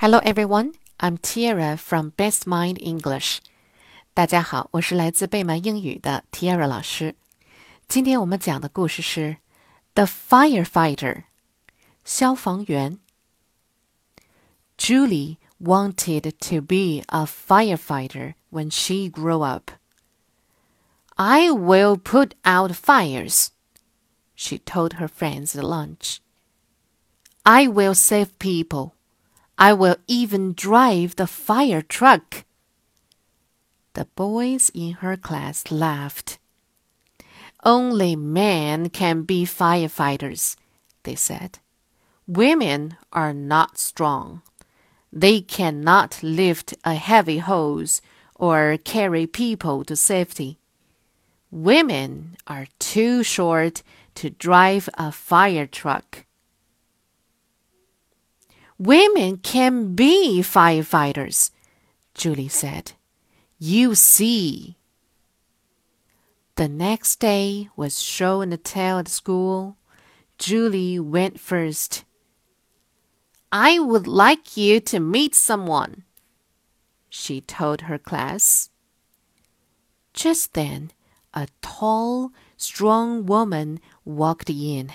Hello everyone, I'm Tiara from Best Mind English. 大家好，我是来自贝曼英语的 Tiara 老师。今天我们讲的故事是《The Firefighter》消防员。Julie wanted to be a firefighter when she grew up. I will put out fires, she told her friends at lunch. I will save people. I will even drive the fire truck. The boys in her class laughed. Only men can be firefighters, they said. Women are not strong. They cannot lift a heavy hose or carry people to safety. Women are too short to drive a fire truck. Women can be firefighters, Julie said. You see. The next day was show and tell at school. Julie went first. I would like you to meet someone, she told her class. Just then, a tall, strong woman walked in.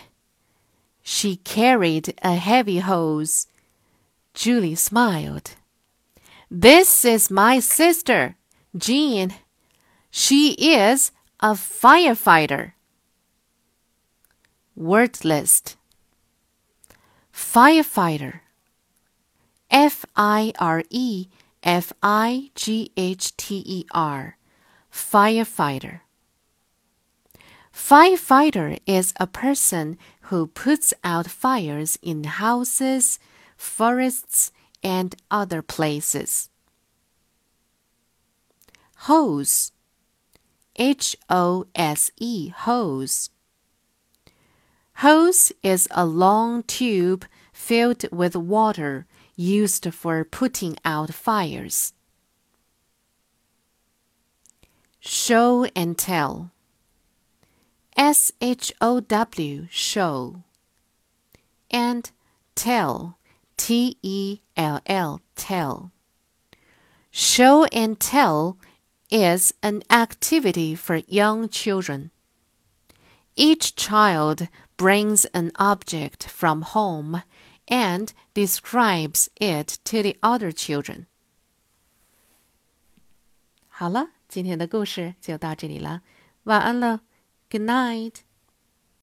She carried a heavy hose. Julie smiled. This is my sister, Jean. She is a firefighter. Word list Firefighter F I R E F I G H T E R Firefighter Firefighter is a person who puts out fires in houses, forests, and other places. Hose H O S E hose Hose is a long tube filled with water used for putting out fires. Show and tell. S H O W show. And tell. T E L L tell. Show and tell is an activity for young children. Each child brings an object from home and describes it to the other children. 好了，今天的故事就到这里了，晚安了，Good night。